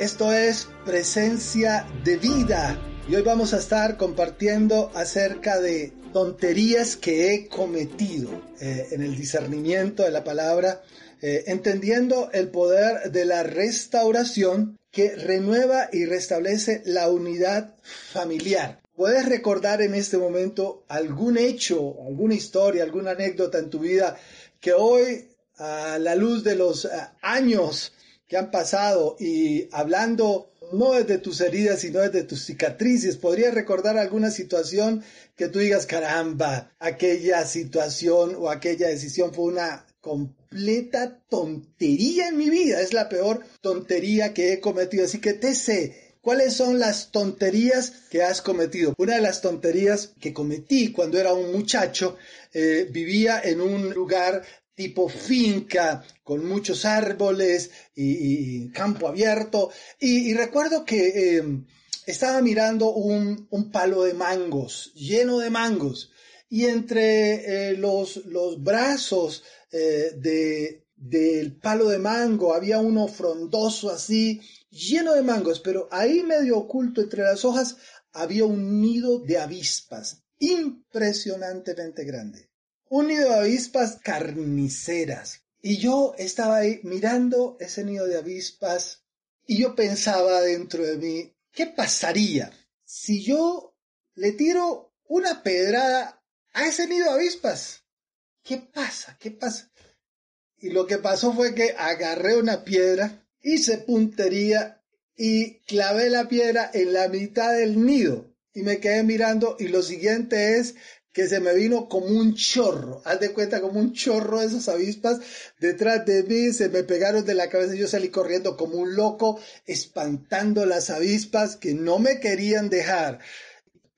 Esto es Presencia de Vida y hoy vamos a estar compartiendo acerca de tonterías que he cometido eh, en el discernimiento de la palabra, eh, entendiendo el poder de la restauración que renueva y restablece la unidad familiar. ¿Puedes recordar en este momento algún hecho, alguna historia, alguna anécdota en tu vida que hoy, a la luz de los eh, años, que han pasado y hablando no desde tus heridas, sino desde tus cicatrices, ¿podrías recordar alguna situación que tú digas, caramba, aquella situación o aquella decisión fue una completa tontería en mi vida? Es la peor tontería que he cometido. Así que te sé, ¿Cuáles son las tonterías que has cometido? Una de las tonterías que cometí cuando era un muchacho, eh, vivía en un lugar tipo finca, con muchos árboles y, campo abierto. Y, recuerdo que em, estaba mirando un, palo de mangos, lleno de mangos. Y entre eh, los, los, brazos eh, de, del palo de mango había uno frondoso así, lleno de mangos, pero ahí medio oculto entre las hojas había un nido de avispas, impresionantemente grande un nido de avispas carniceras. Y yo estaba ahí mirando ese nido de avispas y yo pensaba dentro de mí, ¿qué pasaría si yo le tiro una pedrada a ese nido de avispas? ¿Qué pasa? ¿Qué pasa? Y lo que pasó fue que agarré una piedra, hice puntería y clavé la piedra en la mitad del nido. Y me quedé mirando y lo siguiente es que se me vino como un chorro, haz de cuenta como un chorro de esas avispas. Detrás de mí, se me pegaron de la cabeza. Y yo salí corriendo como un loco, espantando las avispas que no me querían dejar.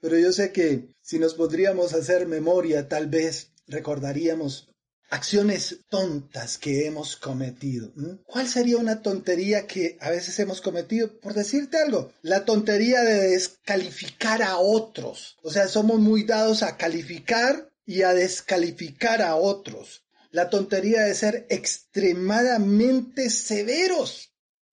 Pero yo sé que si nos podríamos hacer memoria, tal vez recordaríamos acciones tontas que hemos cometido. ¿Cuál sería una tontería que a veces hemos cometido? Por decirte algo, la tontería de descalificar a otros. O sea, somos muy dados a calificar y a descalificar a otros. La tontería de ser extremadamente severos,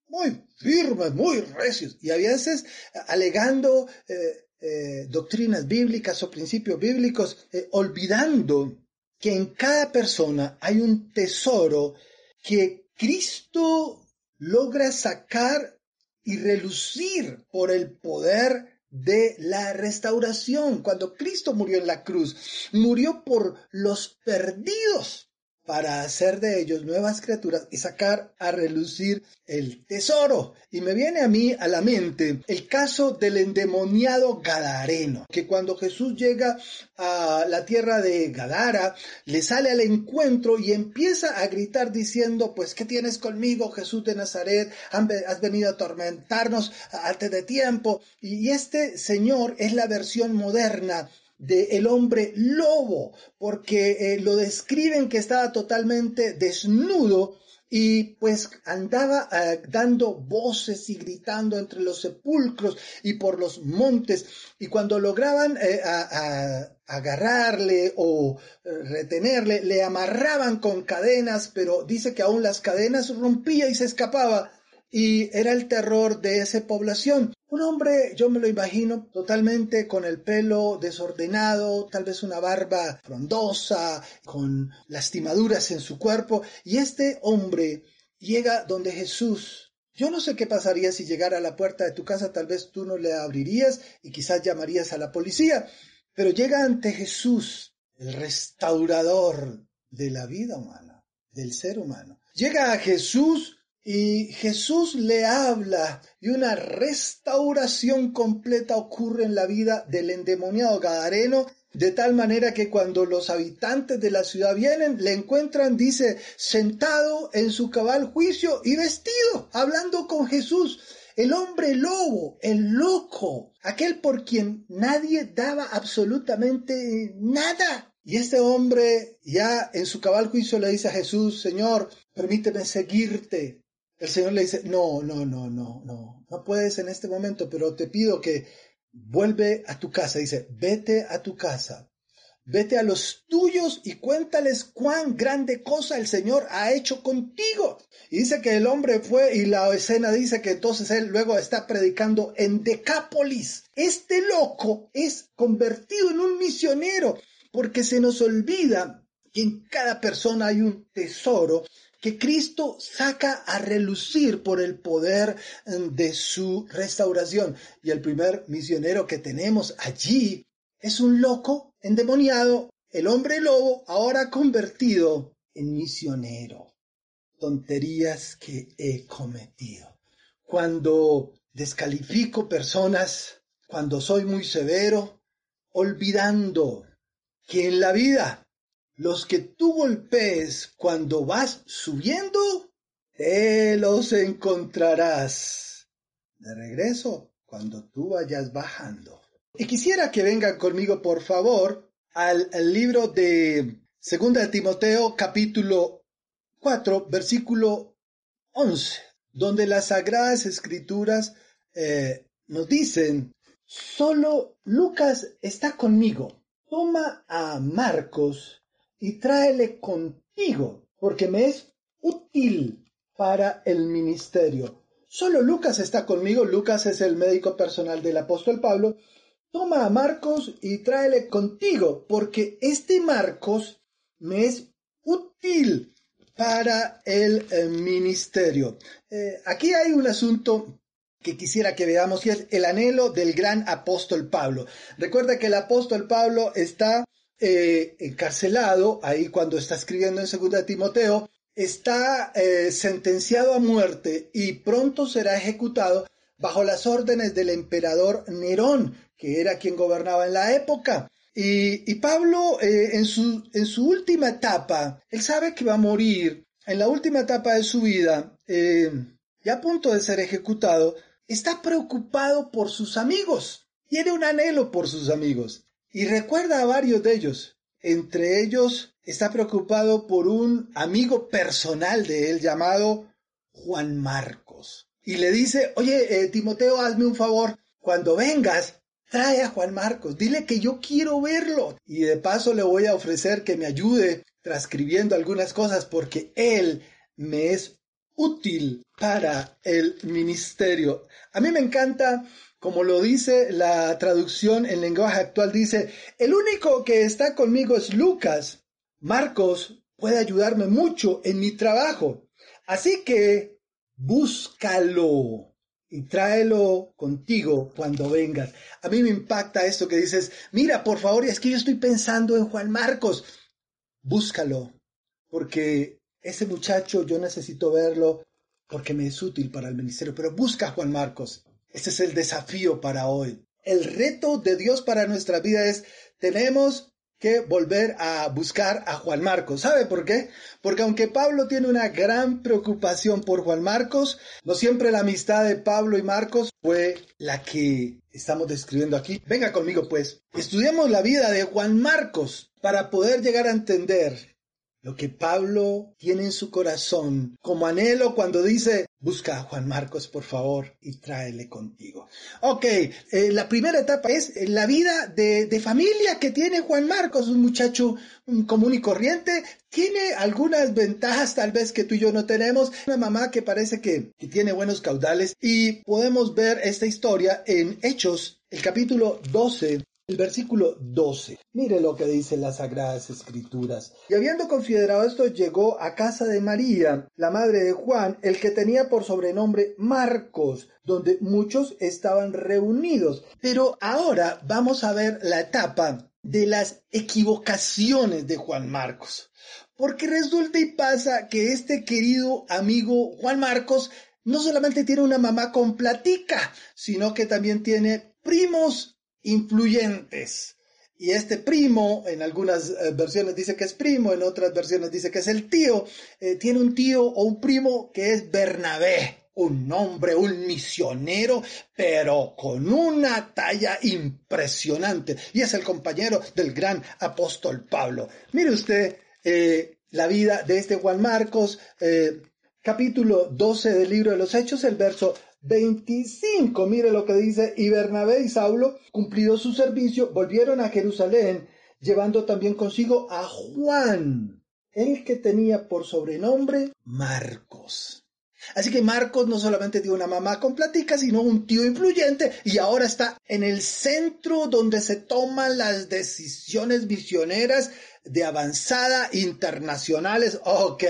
muy firmes, muy recios y a veces alegando eh, eh, doctrinas bíblicas o principios bíblicos, eh, olvidando que en cada persona hay un tesoro que Cristo logra sacar y relucir por el poder de la restauración. Cuando Cristo murió en la cruz, murió por los perdidos para hacer de ellos nuevas criaturas y sacar a relucir el tesoro. Y me viene a mí a la mente el caso del endemoniado Gadareno, que cuando Jesús llega a la tierra de Gadara, le sale al encuentro y empieza a gritar diciendo, pues, ¿qué tienes conmigo, Jesús de Nazaret? Has venido a atormentarnos antes de tiempo. Y este señor es la versión moderna de el hombre lobo, porque eh, lo describen que estaba totalmente desnudo y pues andaba eh, dando voces y gritando entre los sepulcros y por los montes. Y cuando lograban eh, agarrarle o retenerle le amarraban con cadenas pero dice que aún las cadenas rompía y se escapaba y era el terror de esa población. Un hombre, yo me lo imagino, totalmente con el pelo desordenado, tal vez una barba frondosa, con lastimaduras en su cuerpo, y este hombre llega donde Jesús. Yo no sé qué pasaría si llegara a la puerta de tu casa, tal vez tú no le abrirías y quizás llamarías a la policía, pero llega ante Jesús, el restaurador de la vida humana, del ser humano. Llega a Jesús y Jesús le habla y una restauración completa ocurre en la vida del endemoniado Gadareno de tal manera que cuando los habitantes de la ciudad vienen, le encuentran, dice, sentado en su cabal juicio y vestido, hablando con Jesús. El hombre lobo, el loco, aquel por quien nadie daba absolutamente nada. Y este hombre ya en su cabal juicio le dice a Jesús, Señor, permíteme seguirte. El Señor le dice, no, no, no, no, no, no puedes en este momento, pero te pido que vuelve a tu casa, dice, vete a tu casa, vete a los tuyos y cuéntales cuán grande cosa el Señor ha hecho contigo. Y dice que el hombre fue y la escena dice que entonces él luego está predicando en Decápolis. Este loco es convertido en un misionero porque se nos olvida que en cada persona hay un tesoro que Cristo saca a relucir por el poder mm, de su restauración. Y el primer misionero que tenemos allí es un loco endemoniado, el hombre lobo, ahora convertido en misionero. Tonterías que he cometido. Cuando descalifico personas, cuando soy muy severo, olvidando que en la vida los que tú golpees cuando vas subiendo, los encontrarás de regreso cuando tú vayas bajando. Y quisiera que vengan conmigo, por favor, al, libro de Segunda de Timoteo, capítulo 4, versículo 11, donde las sagradas escrituras eh, nos dicen, solo Lucas está conmigo. Toma a Marcos y tráele contigo, porque me es útil para el ministerio. Solo Lucas está conmigo, Lucas es el médico personal del apóstol Pablo. Toma a Marcos y tráele contigo, porque este Marcos me es útil para el eh, ministerio. Eh, aquí hay un asunto que quisiera que veamos y es el anhelo del gran apóstol Pablo. Recuerda que el apóstol Pablo está eh, encarcelado, ahí cuando está escribiendo en segunda de Timoteo, está eh, sentenciado a muerte y pronto será ejecutado bajo las órdenes del emperador Nerón, que era quien gobernaba en la época. Y, Pablo, eh, en, su, en su última etapa, él sabe que va a morir, en la última etapa de su vida, ya a punto de ser ejecutado, está preocupado por sus amigos, tiene un anhelo por sus amigos y recuerda a varios de ellos. Entre ellos está preocupado por un amigo personal de él llamado Juan Marcos. Y le dice, oye, eh, Timoteo, hazme un favor, cuando vengas, trae a Juan Marcos, dile que yo quiero verlo. Y de paso le voy a ofrecer que me ayude transcribiendo algunas cosas porque él me es útil para el ministerio. A mí me encanta como lo dice la traducción en lenguaje actual, dice, el único que está conmigo es Lucas. Marcos puede ayudarme mucho en mi trabajo. Así que búscalo y tráelo contigo cuando vengas. A mí me impacta esto que dices, mira, por favor, es que yo estoy pensando en Juan Marcos. Búscalo, porque ese muchacho yo necesito verlo porque me es útil para el ministerio, pero busca a Juan Marcos. Ese es el desafío para hoy. El reto de Dios para nuestra vida es, tenemos que volver a buscar a Juan Marcos. ¿Sabe por qué? Porque aunque Pablo tiene una gran preocupación por Juan Marcos, no siempre la amistad de Pablo y Marcos fue la que estamos describiendo aquí. Venga conmigo pues, estudiemos la vida de Juan Marcos para poder llegar a entender lo que Pablo tiene en su corazón como anhelo cuando dice, busca a Juan Marcos por favor y tráele contigo. Ok, eh, la primera etapa es la vida de, de, familia que tiene Juan Marcos, un muchacho común y corriente, tiene algunas ventajas tal vez que tú y yo no tenemos, una mamá que parece que, que tiene buenos caudales. Y podemos ver esta historia en Hechos, el capítulo 12, el versículo 12. Mire lo que dice las Sagradas Escrituras. Y habiendo considerado esto, llegó a casa de María, la madre de Juan, el que tenía por sobrenombre Marcos, donde muchos estaban reunidos. Pero ahora vamos a ver la etapa de las equivocaciones de Juan Marcos. Porque resulta y pasa que este querido amigo Juan Marcos no solamente tiene una mamá con platica, sino que también tiene primos influyentes. y este primo, en algunas eh, versiones dice que es primo, en otras versiones dice que es el tío, eh, tiene un tío o un primo que es Bernabé, un hombre, un misionero, pero con una talla impresionante. Y es el compañero del gran apóstol Pablo. Mire usted eh, la vida de este Juan Marcos, capítulo 12 del libro de los Hechos, el verso 25, mire lo que dice, y Bernabé y Saulo, cumplido su servicio, volvieron a Jerusalén, llevando también consigo a Juan, el que tenía por sobrenombre Marcos. Así que Marcos no solamente tiene una mamá con platica, sino un tío influyente y ahora está en el centro donde se toman las decisiones visioneras de avanzada internacionales. Ok,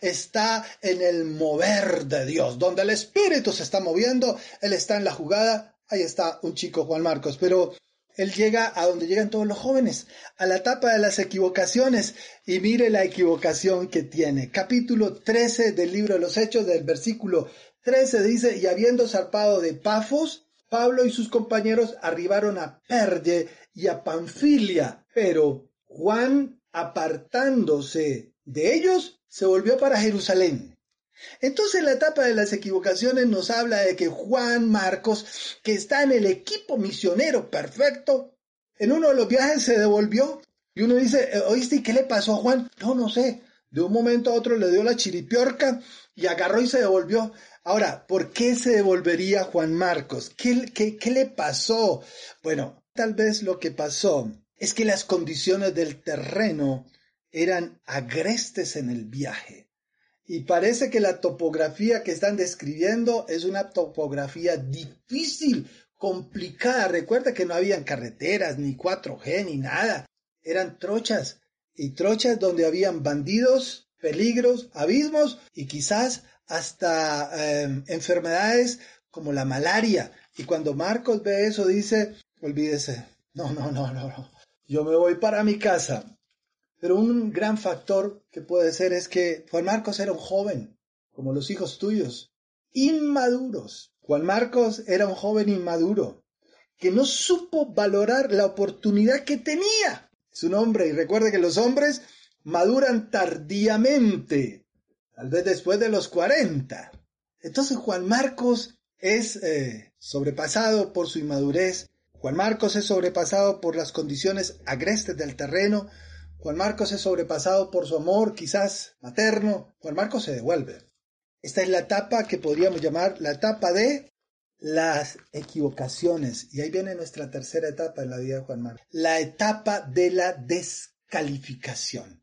está en el mover de Dios, donde el Espíritu se está moviendo, Él está en la jugada. Ahí está un chico Juan Marcos, pero él llega a donde llegan todos los jóvenes, a la etapa de las equivocaciones. Y mire la equivocación que tiene. Capítulo 13 del libro de los Hechos, del versículo 13 dice, y habiendo zarpado de Pafos, Pablo y sus compañeros arribaron a Perge y a Panfilia, pero Juan, apartándose de ellos, se volvió para Jerusalén. Entonces la etapa de las equivocaciones nos habla de que Juan Marcos, que está en el equipo misionero perfecto, en uno de los viajes se devolvió y uno dice, eh, oíste, ¿y qué le pasó a Juan? No, no sé. De un momento a otro le dio la chiripiorca y agarró y se devolvió. Ahora, ¿por qué se devolvería Juan Marcos? ¿Qué, qué, qué le pasó? Bueno, tal vez lo que pasó es que las condiciones del terreno eran agrestes en el viaje. Y parece que la topografía que están describiendo es una topografía difícil, complicada. Recuerda que no habían carreteras, ni 4G, ni nada. Eran trochas. Y trochas donde habían bandidos, peligros, abismos y quizás hasta em, enfermedades como la malaria. Y cuando Marcos ve eso dice, olvídese, no, no, no, no, no. Yo me voy para mi casa. Pero un gran factor que puede ser es que Juan Marcos era un joven, como los hijos tuyos, inmaduros. Juan Marcos era un joven inmaduro, que no supo valorar la oportunidad que tenía. Su nombre, y recuerde que los hombres maduran tardíamente, tal vez después de los 40. Entonces Juan Marcos es eh, sobrepasado por su inmadurez. Juan Marcos es sobrepasado por las condiciones agrestes del terreno, Juan Marcos es sobrepasado por su amor, quizás materno. Juan Marcos se devuelve. Esta es la etapa que podríamos llamar la etapa de las equivocaciones. Y ahí viene nuestra tercera etapa en la vida de Juan Marcos. La etapa de la descalificación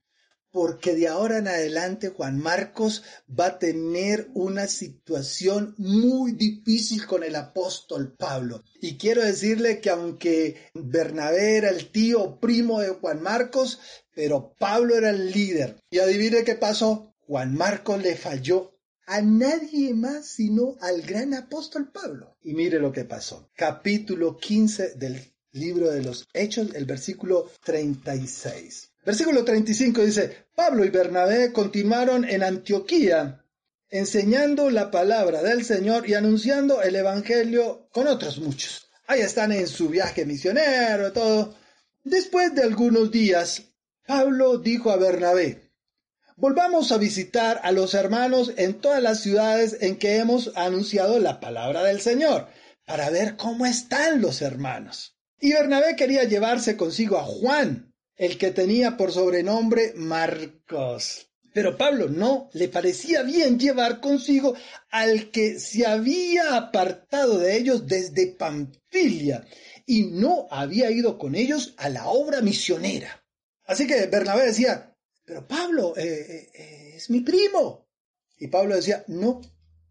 porque de ahora en adelante Juan Marcos va a tener una situación muy difícil con el apóstol Pablo. Y quiero decirle que aunque Bernabé era el tío primo de Juan Marcos, pero Pablo era el líder. Y adivine qué pasó. Juan Marcos le falló a nadie más sino al gran apóstol Pablo. Y mire lo que pasó. Capítulo 15 del libro de los Hechos, el versículo 36. Versículo 35 dice, Pablo y Bernabé continuaron en Antioquía enseñando la palabra del Señor y anunciando el Evangelio con otros muchos. Ahí están en su viaje misionero, todo. Después de algunos días, Pablo dijo a Bernabé, volvamos a visitar a los hermanos en todas las ciudades en que hemos anunciado la palabra del Señor, para ver cómo están los hermanos. Y Bernabé quería llevarse consigo a Juan, el que tenía por sobrenombre Marcos. Pero Pablo no le parecía bien llevar consigo al que se había apartado de ellos desde Pamfilia y no había ido con ellos a la obra misionera. Así que Bernabé decía, pero Pablo eh, eh, eh, es mi primo. Y Pablo decía, no,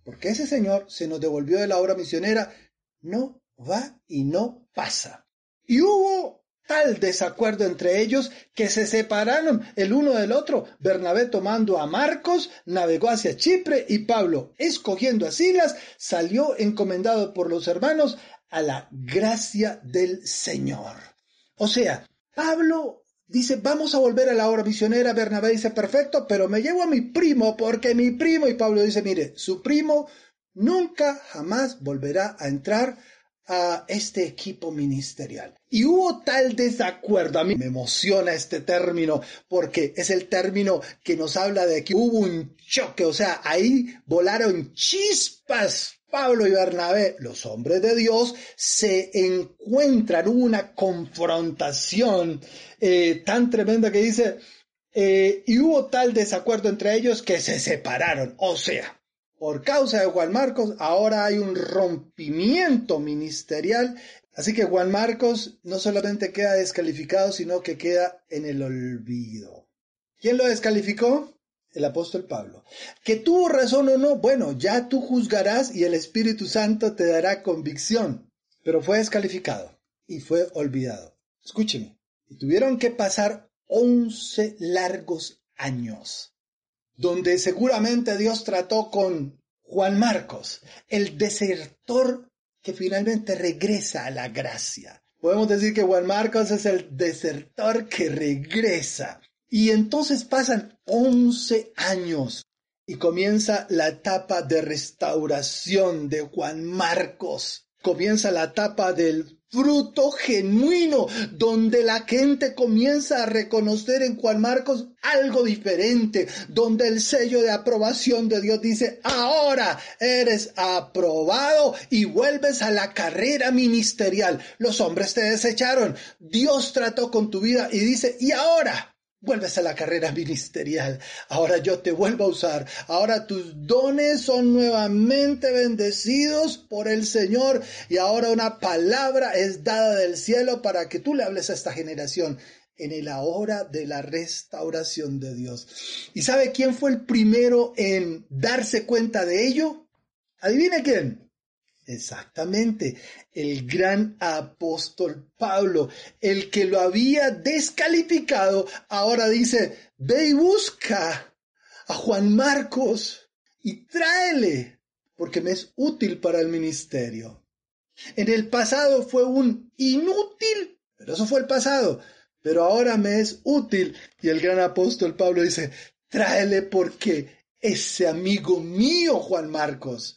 porque ese señor se nos devolvió de la obra misionera, no va y no pasa. Y hubo tal desacuerdo entre ellos que se separaron el uno del otro. Bernabé tomando a Marcos, navegó hacia Chipre y Pablo, escogiendo a Silas, salió encomendado por los hermanos a la gracia del Señor. O sea, Pablo dice, vamos a volver a la obra misionera. Bernabé dice, perfecto, pero me llevo a mi primo porque mi primo, y Pablo dice, mire, su primo nunca jamás volverá a entrar a este equipo ministerial. Y hubo tal desacuerdo, a mí me emociona este término porque es el término que nos habla de que hubo un choque, o sea, ahí volaron chispas. Pablo y Bernabé, los hombres de Dios, se encuentran, hubo una confrontación eh, tan tremenda que dice, eh, y hubo tal desacuerdo entre ellos que se separaron. O sea, por causa de Juan Marcos, ahora hay un rompimiento ministerial. Así que Juan Marcos no solamente queda descalificado, sino que queda en el olvido. ¿Quién lo descalificó? El apóstol Pablo. Que tuvo razón o no, bueno, ya tú juzgarás y el Espíritu Santo te dará convicción. Pero fue descalificado y fue olvidado. Escúcheme. Tuvieron que pasar once largos años donde seguramente Dios trató con Juan Marcos, el desertor que finalmente regresa a la gracia. Podemos decir que Juan Marcos es el desertor que regresa. Y entonces pasan 11 años y comienza la etapa de restauración de Juan Marcos. Comienza la etapa del fruto genuino, donde la gente comienza a reconocer en Juan Marcos algo diferente, donde el sello de aprobación de Dios dice, ahora eres aprobado y vuelves a la carrera ministerial. Los hombres te desecharon, Dios trató con tu vida y dice, y ahora Vuelves a la carrera ministerial. Ahora yo te vuelvo a usar. Ahora tus dones son nuevamente bendecidos por el Señor. Y ahora una palabra es dada del cielo para que tú le hables a esta generación en el ahora de la restauración de Dios. ¿Y sabe quién fue el primero en darse cuenta de ello? Adivine quién. Exactamente, el gran apóstol Pablo, el que lo había descalificado, ahora dice, ve y busca a Juan Marcos y tráele, porque me es útil para el ministerio. En el pasado fue un inútil, pero eso fue el pasado, pero ahora me es útil. Y el gran apóstol Pablo dice, tráele porque ese amigo mío, Juan Marcos,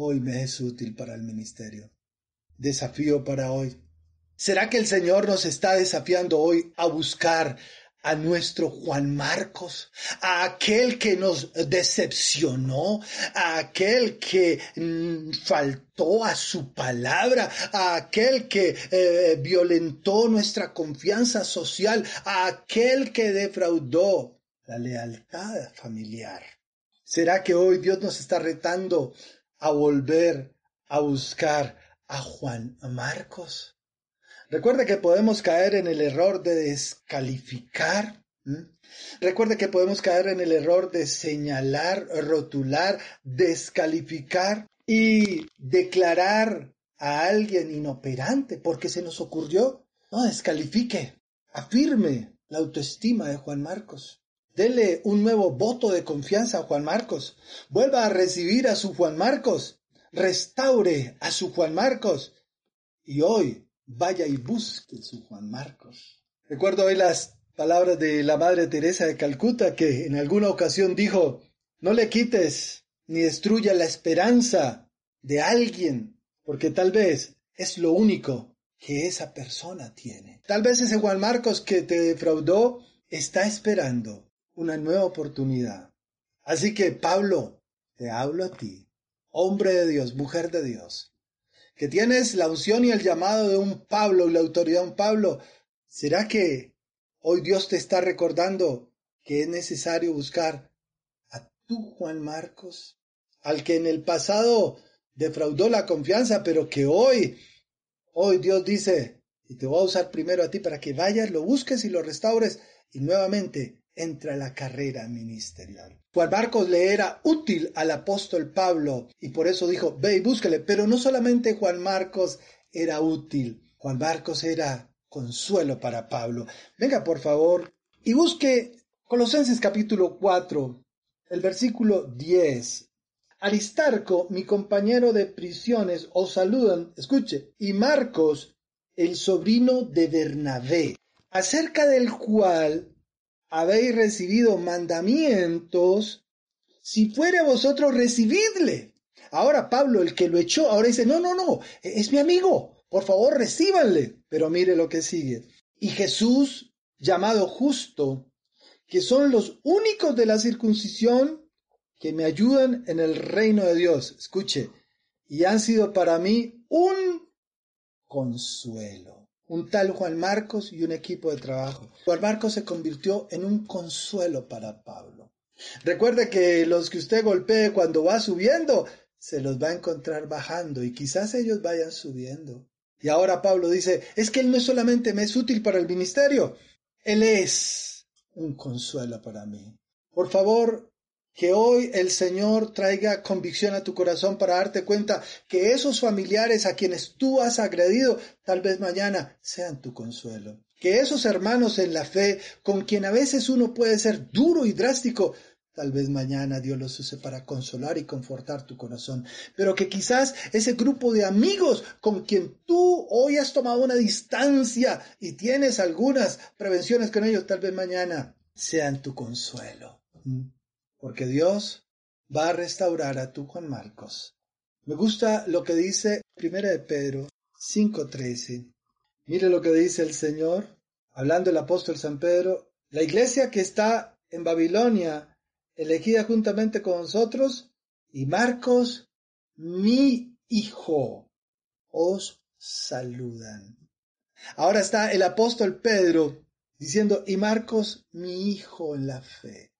hoy me es útil para el ministerio. Desafío para hoy. ¿Será que el Señor nos está desafiando hoy a buscar a nuestro Juan Marcos, a aquel que nos decepcionó, a aquel que mm, faltó a su palabra, a aquel que eh, violentó nuestra confianza social, a aquel que defraudó la lealtad familiar. ¿Será que hoy Dios nos está retando a volver a buscar a Juan Marcos. Recuerde que podemos caer en el error de descalificar. Recuerde que podemos caer en el error de señalar, rotular, descalificar y declarar a alguien inoperante porque se nos ocurrió. No descalifique, afirme la autoestima de Juan Marcos. Dele un nuevo voto de confianza a Juan Marcos. Vuelva a recibir a su Juan Marcos. Restaure a su Juan Marcos. Y hoy vaya y busque su Juan Marcos. Recuerdo hoy las palabras de la Madre Teresa de Calcuta que en alguna ocasión dijo, no le quites ni destruya la esperanza de alguien, porque tal vez es lo único que esa persona tiene. Tal vez ese Juan Marcos que te defraudó está esperando una nueva oportunidad. Así que Pablo, te hablo a ti, hombre de Dios, mujer de Dios, que tienes la unción y el llamado de un Pablo y la autoridad de un Pablo. ¿Será que hoy Dios te está recordando que es necesario buscar a tu Juan Marcos, al que en el pasado defraudó la confianza, pero que hoy, hoy Dios dice, y te voy a usar primero a ti para que vayas, lo busques y lo restaures y nuevamente entra la carrera ministerial. Juan Marcos le era útil al apóstol Pablo y por eso dijo, ve y búscale. Pero no solamente Juan Marcos era útil, Juan Marcos era consuelo para Pablo. Venga, por favor, y busque Colosenses capítulo 4, el versículo 10. Aristarco, mi compañero de prisiones, os saludan, escuche, y Marcos, el sobrino de Bernabé, acerca del cual habéis recibido mandamientos, si fuere vosotros recibidle. Ahora Pablo, el que lo echó, ahora dice, no, no, no, es mi amigo, por favor recíbanle. Pero mire lo que sigue. Y Jesús, llamado justo, que son los únicos de la circuncisión que me ayudan en el reino de Dios. Escuche, y han sido para mí un consuelo. Un tal Juan Marcos y un equipo de trabajo. Juan Marcos se convirtió en un consuelo para Pablo. Recuerde que los que usted golpee cuando va subiendo, se los va a encontrar bajando y quizás ellos vayan subiendo. Y ahora Pablo dice, es que Él no solamente me es útil para el ministerio, Él es un consuelo para mí. Por favor, que hoy el Señor traiga convicción a tu corazón para darte cuenta que esos familiares a quienes tú has agredido, tal vez mañana sean tu consuelo. Que esos hermanos en la fe, con quien a veces uno puede ser duro y drástico, Tal vez mañana Dios los use para consolar y confortar tu corazón, pero que quizás ese grupo de amigos con quien tú hoy has tomado una distancia y tienes algunas prevenciones con ellos, tal vez mañana sean tu consuelo. Porque Dios va a restaurar a tu Juan Marcos. Me gusta lo que dice Primera de Pedro 5:13. Mire lo que dice el Señor, hablando el apóstol San Pedro, la iglesia que está en Babilonia elegida juntamente con nosotros, y Marcos, mi hijo, os saludan. Ahora está el apóstol Pedro diciendo, y Marcos, mi hijo en la fe,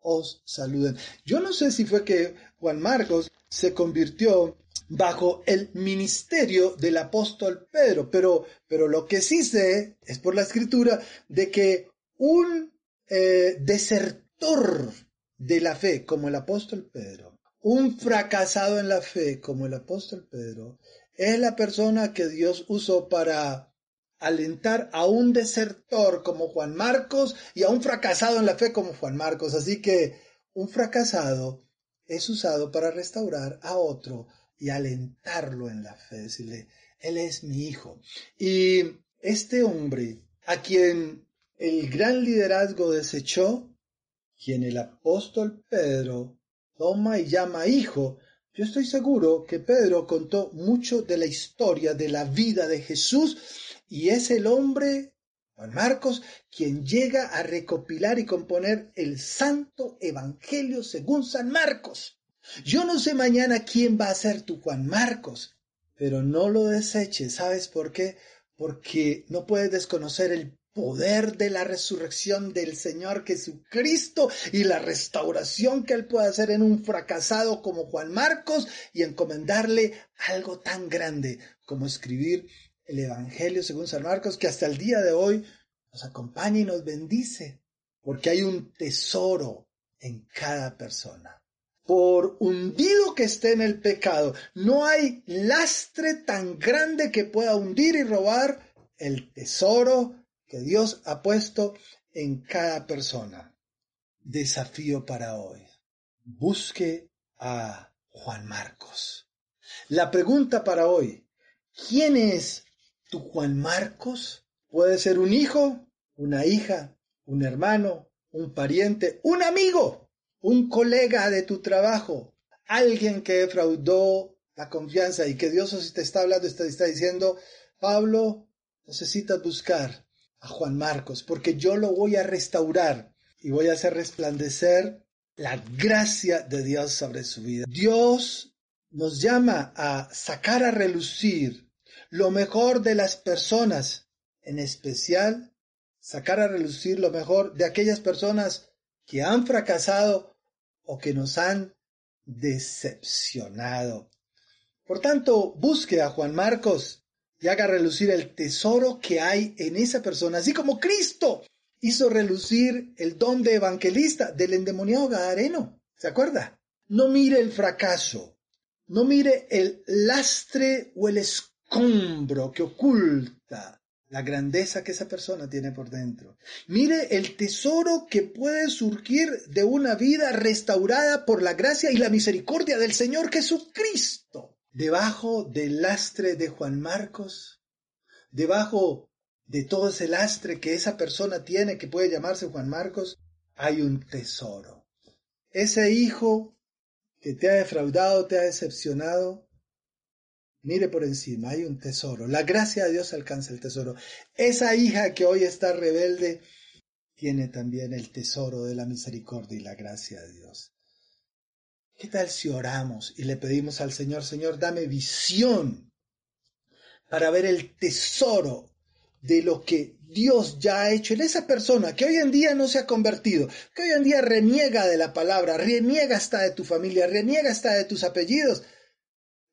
os saludan. Yo no sé si fue que Juan Marcos se convirtió bajo el ministerio del apóstol Pedro, pero, pero lo que sí sé es por la escritura de que un eh, desertor de la fe como el apóstol Pedro, un fracasado en la fe como el apóstol Pedro, es la persona que Dios usó para alentar a un desertor como Juan Marcos y a un fracasado en la fe como Juan Marcos. Así que un fracasado es usado para restaurar a otro y alentarlo en la fe, decirle, Él es mi hijo. Y este hombre, a quien el gran liderazgo desechó, quien el apóstol Pedro toma y llama hijo, yo estoy seguro que Pedro contó mucho de la historia de la vida de Jesús y es el hombre, Juan Marcos, quien llega a recopilar y componer el Santo Evangelio según San Marcos. Yo no sé mañana quién va a ser tu Juan Marcos, pero no lo deseches. ¿Sabes por qué? Porque no puedes desconocer el poder de la resurrección del Señor Jesucristo y la restauración que Él puede hacer en un fracasado como Juan Marcos y encomendarle algo tan grande como escribir el Evangelio según San Marcos que hasta el día de hoy nos acompaña y nos bendice porque hay un tesoro en cada persona. Por hundido que esté en el pecado, no hay lastre tan grande que pueda hundir y robar el tesoro que Dios ha puesto en cada persona. Desafío para hoy. Busque a Juan Marcos. La pregunta para hoy, ¿quién es tu Juan Marcos? Puede ser un hijo, una hija, un hermano, un pariente, un amigo, un colega de tu trabajo, alguien que defraudó la confianza y que Dios te está hablando, te está diciendo, Pablo, necesitas buscar a Juan Marcos, porque yo lo voy a restaurar y voy a hacer resplandecer la gracia de Dios sobre su vida. Dios nos llama a sacar a relucir lo mejor de las personas, en especial sacar a relucir lo mejor de aquellas personas que han fracasado o que nos han decepcionado. Por tanto, busque a Juan Marcos y haga relucir el tesoro que hay en esa persona, así como Cristo hizo relucir el don de evangelista del endemoniado Gadareno. ¿Se acuerda? No mire el fracaso, no mire el lastre o el escombro que oculta la grandeza que esa persona tiene por dentro. Mire el tesoro que puede surgir de una vida restaurada por la gracia y la misericordia del Señor Jesucristo debajo del lastre de Juan Marcos, debajo de todo ese lastre que esa persona tiene que puede llamarse Juan Marcos, hay un tesoro. Ese hijo que te ha defraudado, te ha decepcionado, mire por encima, hay un tesoro. La gracia de Dios alcanza el tesoro. Esa hija que hoy está rebelde tiene también el tesoro de la misericordia y la gracia de Dios. ¿Qué tal si oramos y le pedimos al Señor, Señor, dame visión para ver el tesoro de lo que Dios ya ha hecho en esa persona que hoy en día no se ha convertido, que hoy en día reniega de la palabra, reniega hasta de tu familia, reniega hasta de tus apellidos,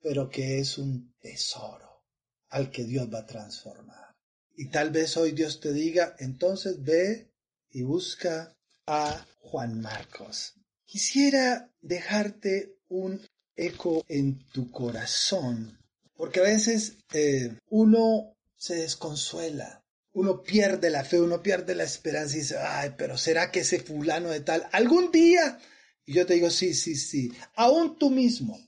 pero que es un tesoro al que Dios va a transformar. Y tal vez hoy Dios te diga, entonces ve y busca a Juan Marcos. Quisiera dejarte un eco en tu corazón, porque a veces eh, uno se desconsuela, uno pierde la fe, uno pierde la esperanza y dice, ay, pero ¿será que ese fulano de tal algún día? Y yo te digo, sí, sí, sí, aún tú mismo,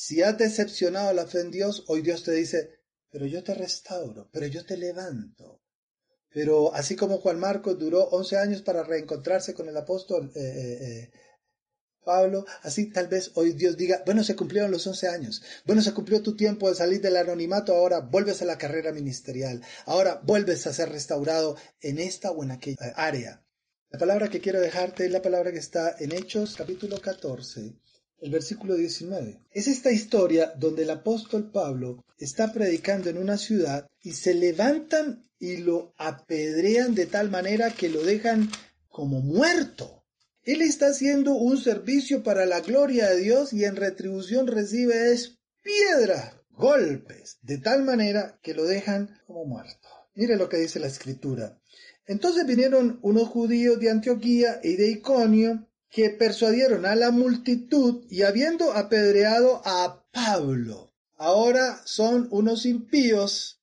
si has decepcionado la fe en Dios, hoy Dios te dice, pero yo te restauro, pero yo te levanto. Pero así como Juan Marcos duró 11 años para reencontrarse con el apóstol eh, eh, eh Pablo, así tal vez hoy Dios diga, bueno, se cumplieron los 11 años, bueno, se cumplió tu tiempo de salir del anonimato, ahora vuelves a la carrera ministerial, ahora vuelves a ser restaurado en esta o en aquella área. La palabra que quiero dejarte es la palabra que está en Hechos capítulo 14, el versículo 19. Es esta historia donde el apóstol Pablo está predicando en una ciudad y se levantan y lo apedrean de tal manera que lo dejan como muerto. Él está haciendo un servicio para la gloria de Dios y en retribución recibe es piedra, golpes, de tal manera que lo dejan como muerto. Mire lo que dice la escritura. Entonces vinieron unos judíos de Antioquía y de Iconio que persuadieron a la multitud y habiendo apedreado a Pablo, ahora son unos impíos,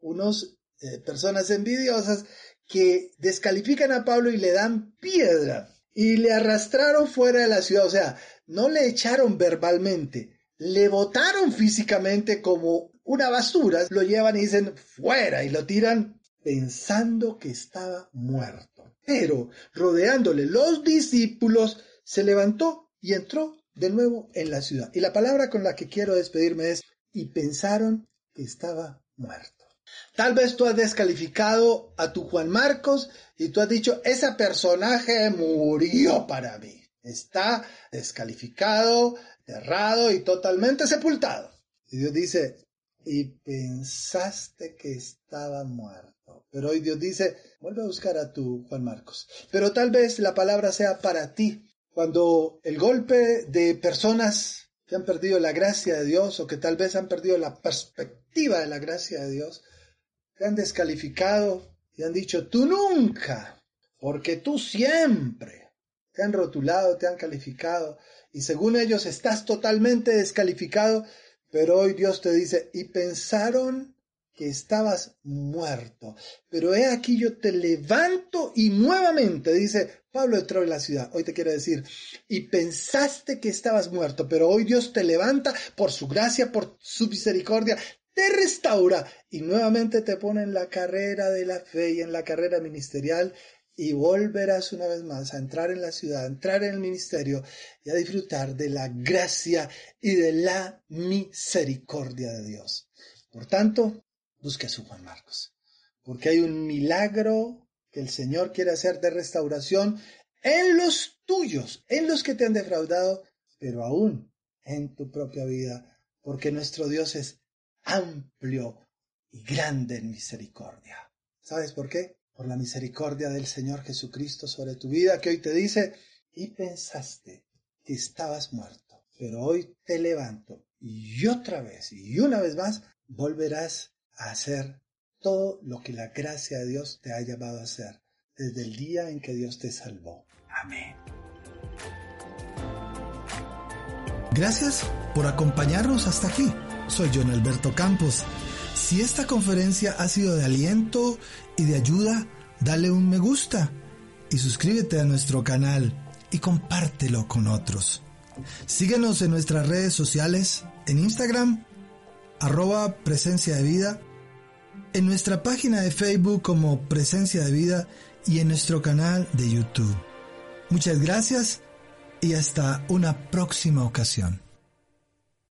unos eh, personas envidiosas que descalifican a Pablo y le dan piedra. Y le arrastraron fuera de la ciudad, o sea, no le echaron verbalmente, le botaron físicamente como una basura, lo llevan y dicen fuera y lo tiran pensando que estaba muerto. Pero rodeándole los discípulos, se levantó y entró de nuevo en la ciudad. Y la palabra con la que quiero despedirme es, y pensaron que estaba muerto. Tal vez tú has descalificado a tu Juan Marcos y tú has dicho, ese personaje murió para mí. Está descalificado, errado y totalmente sepultado. Y Dios dice, y pensaste que estaba muerto. Pero hoy Dios dice, vuelve a buscar a tu Juan Marcos. Pero tal vez la palabra sea para ti. Cuando el golpe de personas que han perdido la gracia de Dios o que tal vez han perdido la perspectiva de la gracia de Dios, te han descalificado y han dicho, tú nunca, porque tú siempre. Te han rotulado, te han calificado y según ellos estás totalmente descalificado, pero hoy Dios te dice, y pensaron que estabas muerto. Pero he aquí yo te levanto y nuevamente, dice Pablo entró en la ciudad, hoy te quiere decir, y pensaste que estabas muerto, pero hoy Dios te levanta por su gracia, por su misericordia, te restaura y nuevamente te pone en la carrera de la fe y en la carrera ministerial y volverás una vez más a entrar en la ciudad, a entrar en el ministerio y a disfrutar de la gracia y de la misericordia de Dios. Por tanto, busque a su Juan Marcos, porque hay un milagro que el Señor quiere hacer de restauración en los tuyos, en los que te han defraudado, pero aún en tu propia vida, porque nuestro Dios es amplio y grande en misericordia. ¿Sabes por qué? Por la misericordia del Señor Jesucristo sobre tu vida, que hoy te dice, y pensaste que estabas muerto, pero hoy te levanto y otra vez y una vez más volverás a hacer todo lo que la gracia de Dios te ha llamado a hacer desde el día en que Dios te salvó. Amén. Gracias por acompañarnos hasta aquí. Soy John Alberto Campos. Si esta conferencia ha sido de aliento y de ayuda, dale un me gusta y suscríbete a nuestro canal y compártelo con otros. Síguenos en nuestras redes sociales, en Instagram, arroba presencia de vida, en nuestra página de Facebook como presencia de vida y en nuestro canal de YouTube. Muchas gracias y hasta una próxima ocasión.